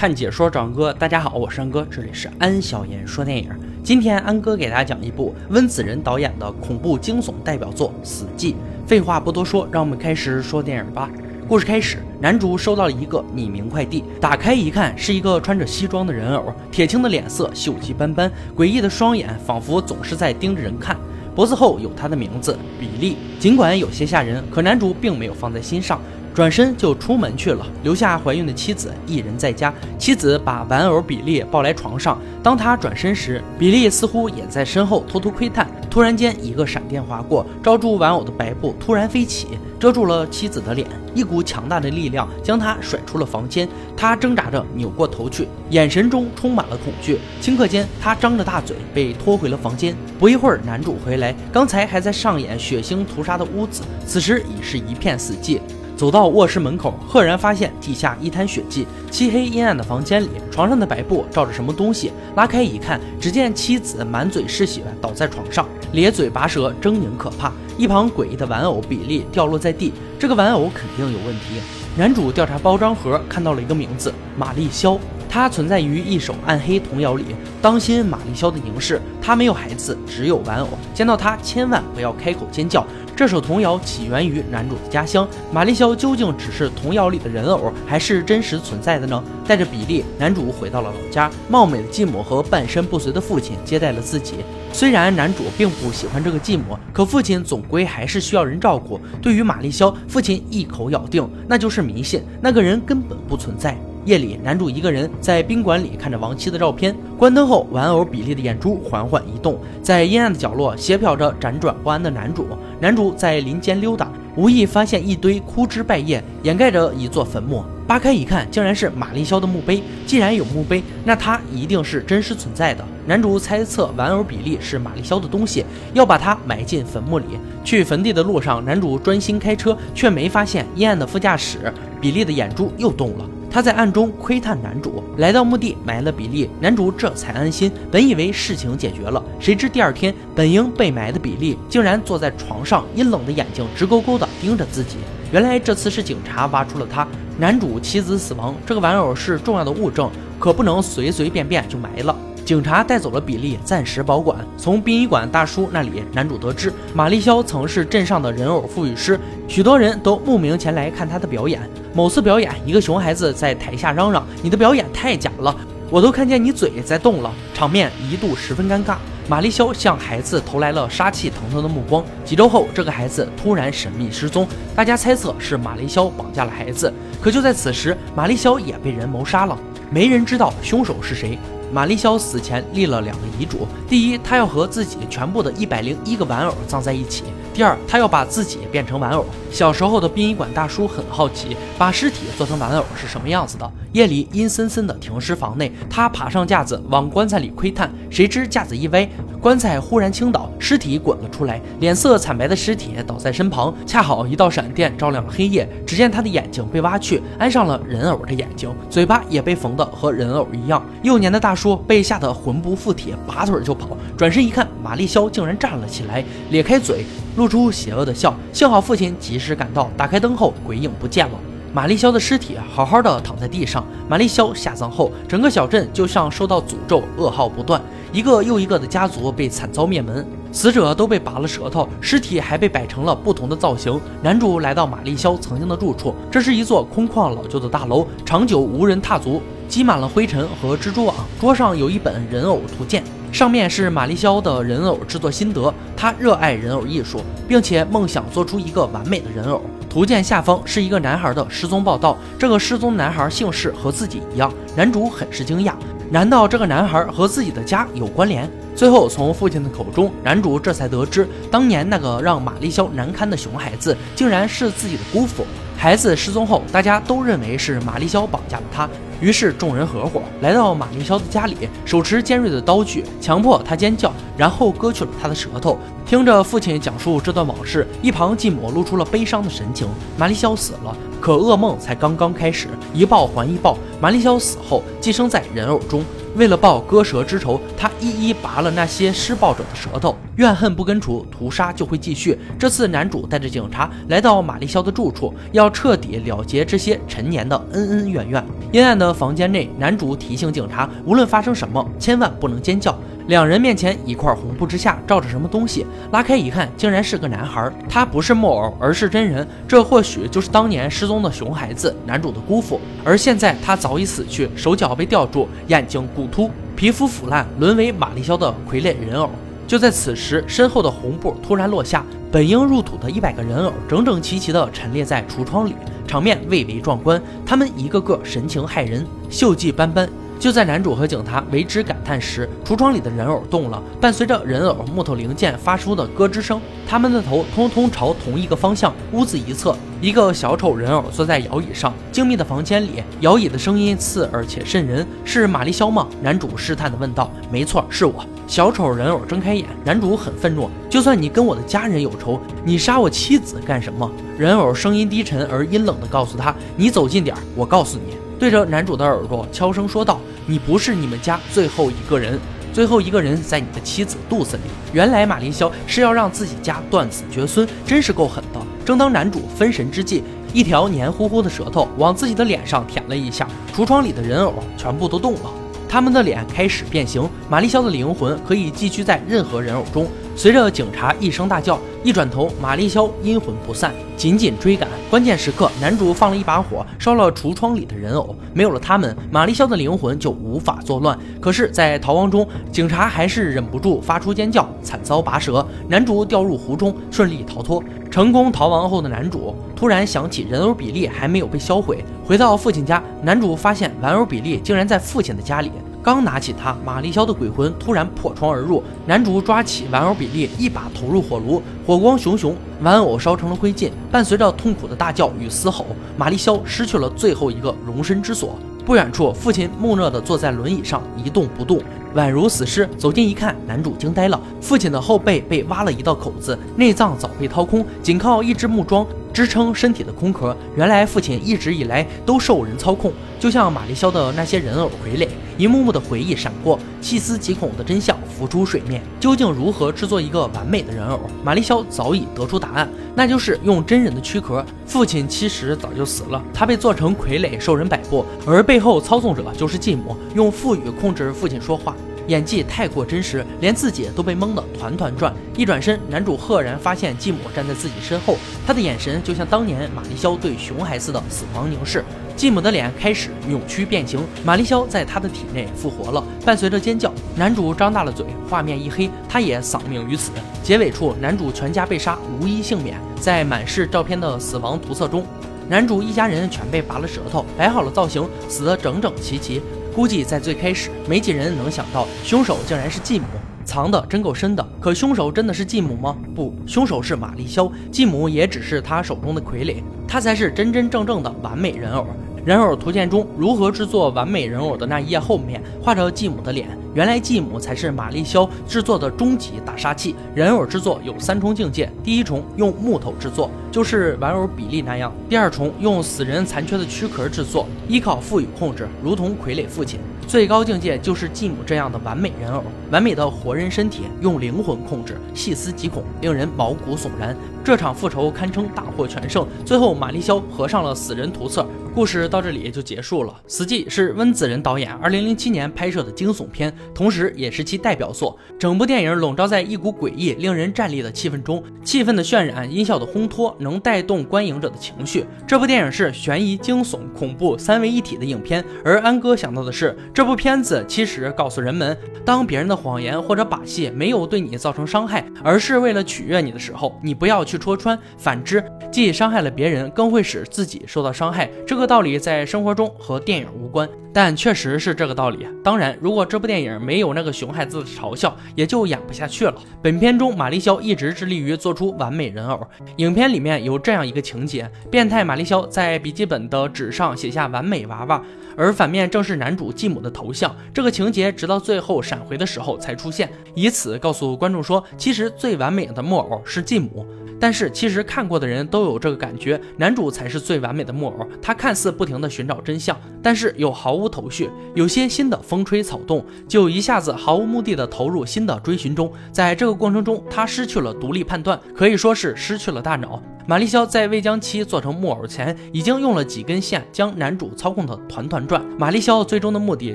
看解说找安哥，大家好，我是安哥，这里是安小言说电影。今天安哥给大家讲一部温子仁导演的恐怖惊悚代表作《死寂》。废话不多说，让我们开始说电影吧。故事开始，男主收到了一个匿名快递，打开一看，是一个穿着西装的人偶，铁青的脸色，锈迹斑斑，诡异的双眼，仿佛总是在盯着人看。脖子后有他的名字，比利。尽管有些吓人，可男主并没有放在心上。转身就出门去了，留下怀孕的妻子一人在家。妻子把玩偶比利抱来床上，当他转身时，比利似乎也在身后偷偷窥探。突然间，一个闪电划过，罩住玩偶的白布突然飞起，遮住了妻子的脸。一股强大的力量将他甩出了房间。他挣扎着扭过头去，眼神中充满了恐惧。顷刻间，他张着大嘴被拖回了房间。不一会儿，男主回来，刚才还在上演血腥屠杀的屋子，此时已是一片死寂。走到卧室门口，赫然发现地下一滩血迹。漆黑阴暗的房间里，床上的白布罩着什么东西。拉开一看，只见妻子满嘴是血，倒在床上，咧嘴拔舌，狰狞可怕。一旁诡异的玩偶比利掉落在地，这个玩偶肯定有问题。男主调查包装盒，看到了一个名字：玛丽肖。它存在于一首暗黑童谣里。当心玛丽肖的凝视，他没有孩子，只有玩偶。见到他，千万不要开口尖叫。这首童谣起源于男主的家乡，玛丽肖究竟只是童谣里的人偶，还是真实存在的呢？带着比利，男主回到了老家。貌美的继母和半身不遂的父亲接待了自己。虽然男主并不喜欢这个继母，可父亲总归还是需要人照顾。对于玛丽肖，父亲一口咬定那就是迷信，那个人根本不存在。夜里，男主一个人在宾馆里看着亡妻的照片。关灯后，玩偶比利的眼珠缓缓移动，在阴暗的角落斜瞟着辗转不安的男主。男主在林间溜达，无意发现一堆枯枝败叶掩盖着一座坟墓。扒开一看，竟然是玛丽肖的墓碑。既然有墓碑，那它一定是真实存在的。男主猜测玩偶比利是玛丽肖的东西，要把它埋进坟墓里。去坟地的路上，男主专心开车，却没发现阴暗的副驾驶。比利的眼珠又动了。他在暗中窥探男主，来到墓地埋了比利，男主这才安心。本以为事情解决了，谁知第二天本应被埋的比利竟然坐在床上，阴冷的眼睛直勾勾地盯着自己。原来这次是警察挖出了他。男主妻子死亡，这个玩偶是重要的物证，可不能随随便便就埋了。警察带走了比利，暂时保管。从殡仪馆大叔那里，男主得知玛丽肖曾是镇上的人偶赋予师，许多人都慕名前来看他的表演。某次表演，一个熊孩子在台下嚷嚷：“你的表演太假了，我都看见你嘴在动了。”场面一度十分尴尬。玛丽肖向孩子投来了杀气腾腾的目光。几周后，这个孩子突然神秘失踪，大家猜测是玛丽肖绑架了孩子。可就在此时，玛丽肖也被人谋杀了，没人知道凶手是谁。玛丽肖死前立了两个遗嘱：第一，她要和自己全部的一百零一个玩偶葬在一起；第二，他要把自己变成玩偶。小时候的殡仪馆大叔很好奇，把尸体做成玩偶是什么样子的。夜里阴森森的停尸房内，他爬上架子往棺材里窥探，谁知架子一歪。棺材忽然倾倒，尸体滚了出来，脸色惨白的尸体倒在身旁。恰好一道闪电照亮了黑夜，只见他的眼睛被挖去，安上了人偶的眼睛，嘴巴也被缝的和人偶一样。幼年的大叔被吓得魂不附体，拔腿就跑。转身一看，玛丽肖竟然站了起来，咧开嘴，露出邪恶的笑。幸好父亲及时赶到，打开灯后，鬼影不见了。玛丽肖的尸体好好的躺在地上。玛丽肖下葬后，整个小镇就像受到诅咒，噩耗不断。一个又一个的家族被惨遭灭门，死者都被拔了舌头，尸体还被摆成了不同的造型。男主来到玛丽肖曾经的住处，这是一座空旷老旧的大楼，长久无人踏足，积满了灰尘和蜘蛛网。桌上有一本人偶图鉴，上面是玛丽肖的人偶制作心得。他热爱人偶艺术，并且梦想做出一个完美的人偶。图鉴下方是一个男孩的失踪报道，这个失踪男孩姓氏和自己一样。男主很是惊讶。难道这个男孩和自己的家有关联？最后从父亲的口中，男主这才得知，当年那个让玛丽肖难堪的熊孩子，竟然是自己的姑父。孩子失踪后，大家都认为是玛丽肖绑架了他，于是众人合伙来到玛丽肖的家里，手持尖锐的刀具，强迫他尖叫，然后割去了他的舌头。听着父亲讲述这段往事，一旁继母露出了悲伤的神情。玛丽肖死了。可噩梦才刚刚开始，一报还一报。玛丽肖死后，寄生在人偶中，为了报割舌之仇，他一一拔了那些施暴者的舌头。怨恨不根除，屠杀就会继续。这次男主带着警察来到玛丽肖的住处，要彻底了结这些陈年的恩恩怨怨。阴暗的房间内，男主提醒警察，无论发生什么，千万不能尖叫。两人面前一块红布之下罩着什么东西，拉开一看，竟然是个男孩。他不是木偶，而是真人。这或许就是当年失踪的熊孩子，男主的姑父。而现在他早已死去，手脚被吊住，眼睛骨突，皮肤腐烂，沦为玛丽肖的傀儡人偶。就在此时，身后的红布突然落下，本应入土的一百个人偶整整齐齐地陈列在橱窗里，场面蔚为壮观。他们一个个神情骇人，锈迹斑斑。就在男主和警察为之感叹时，橱窗里的人偶动了，伴随着人偶木头零件发出的咯吱声，他们的头通通朝同一个方向。屋子一侧，一个小丑人偶坐在摇椅上。静谧的房间里，摇椅的声音刺耳且渗人。是玛丽肖吗？男主试探地问道。没错，是我。小丑人偶睁开眼，男主很愤怒。就算你跟我的家人有仇，你杀我妻子干什么？人偶声音低沉而阴冷地告诉他：“你走近点，我告诉你。”对着男主的耳朵悄声说道。你不是你们家最后一个人，最后一个人在你的妻子肚子里。原来玛丽肖是要让自己家断子绝孙，真是够狠的。正当男主分神之际，一条黏糊糊的舌头往自己的脸上舔了一下，橱窗里的人偶全部都动了，他们的脸开始变形。玛丽肖的灵魂可以寄居在任何人偶中。随着警察一声大叫，一转头，玛丽肖阴魂不散，紧紧追赶。关键时刻，男主放了一把火，烧了橱窗里的人偶。没有了他们，玛丽肖的灵魂就无法作乱。可是，在逃亡中，警察还是忍不住发出尖叫，惨遭拔舌。男主掉入湖中，顺利逃脱。成功逃亡后的男主突然想起人偶比利还没有被销毁，回到父亲家，男主发现玩偶比利竟然在父亲的家里。刚拿起它，玛丽肖的鬼魂突然破窗而入。男主抓起玩偶比利，一把投入火炉，火光熊熊，玩偶烧成了灰烬。伴随着痛苦的大叫与嘶吼，玛丽肖失去了最后一个容身之所。不远处，父亲木讷地坐在轮椅上，一动不动，宛如死尸。走近一看，男主惊呆了，父亲的后背被挖了一道口子，内脏早被掏空，仅靠一只木桩。支撑身体的空壳，原来父亲一直以来都受人操控，就像玛丽肖的那些人偶傀儡。一幕幕的回忆闪过，细思极恐的真相浮出水面。究竟如何制作一个完美的人偶？玛丽肖早已得出答案，那就是用真人的躯壳。父亲其实早就死了，他被做成傀儡受人摆布，而背后操纵者就是继母，用腹语控制父亲说话。演技太过真实，连自己都被蒙得团团转。一转身，男主赫然发现继母站在自己身后，他的眼神就像当年玛丽肖对熊孩子的死亡凝视。继母的脸开始扭曲变形，玛丽肖在他的体内复活了，伴随着尖叫，男主张大了嘴，画面一黑，他也丧命于此。结尾处，男主全家被杀，无一幸免。在满是照片的死亡图册中，男主一家人全被拔了舌头，摆好了造型，死得整整齐齐。估计在最开始，没几人能想到凶手竟然是继母，藏的真够深的。可凶手真的是继母吗？不，凶手是玛丽肖，继母也只是他手中的傀儡，他才是真真正正的完美人偶。人偶图鉴中如何制作完美人偶的那一页后面画着继母的脸。原来继母才是玛丽肖制作的终极大杀器。人偶制作有三重境界：第一重用木头制作，就是玩偶比例那样；第二重用死人残缺的躯壳制作，依靠赋予控制，如同傀儡父亲；最高境界就是继母这样的完美人偶，完美的活人身体，用灵魂控制，细思极恐，令人毛骨悚然。这场复仇堪称大获全胜。最后，玛丽肖合上了死人图册，故事到这里也就结束了。死寂是温子仁导演2007年拍摄的惊悚片。同时，也是其代表作。整部电影笼罩在一股诡异、令人战栗的气氛中，气氛的渲染、音效的烘托，能带动观影者的情绪。这部电影是悬疑、惊悚、恐怖三位一体的影片。而安哥想到的是，这部片子其实告诉人们，当别人的谎言或者把戏没有对你造成伤害，而是为了取悦你的时候，你不要去戳穿。反之，既伤害了别人，更会使自己受到伤害。这个道理在生活中和电影无关。但确实是这个道理。当然，如果这部电影没有那个熊孩子的嘲笑，也就演不下去了。本片中，玛丽肖一直致力于做出完美人偶。影片里面有这样一个情节：变态玛丽肖在笔记本的纸上写下“完美娃娃”，而反面正是男主继母的头像。这个情节直到最后闪回的时候才出现，以此告诉观众说，其实最完美的木偶是继母。但是其实看过的人都有这个感觉，男主才是最完美的木偶。他看似不停地寻找真相，但是又毫无头绪，有些新的风吹草动，就一下子毫无目的的投入新的追寻中。在这个过程中，他失去了独立判断，可以说是失去了大脑。玛丽肖在未将其做成木偶前，已经用了几根线将男主操控的团团转。玛丽肖最终的目的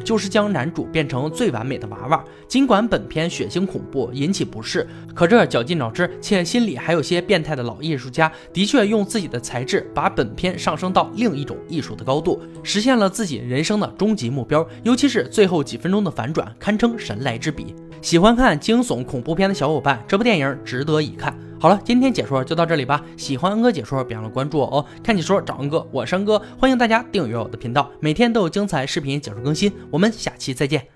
就是将男主变成最完美的娃娃。尽管本片血腥恐怖，引起不适，可这绞尽脑汁且心里还有些变态的老艺术家，的确用自己的才智把本片上升到另一种艺术的高度，实现了自己人生的终极目标。尤其是最后几分钟的反转，堪称神来之笔。喜欢看惊悚恐怖片的小伙伴，这部电影值得一看。好了，今天解说就到这里吧。喜欢恩哥解说，别忘了关注我哦。看解说找恩哥，我是恩哥，欢迎大家订阅我的频道，每天都有精彩视频解说更新。我们下期再见。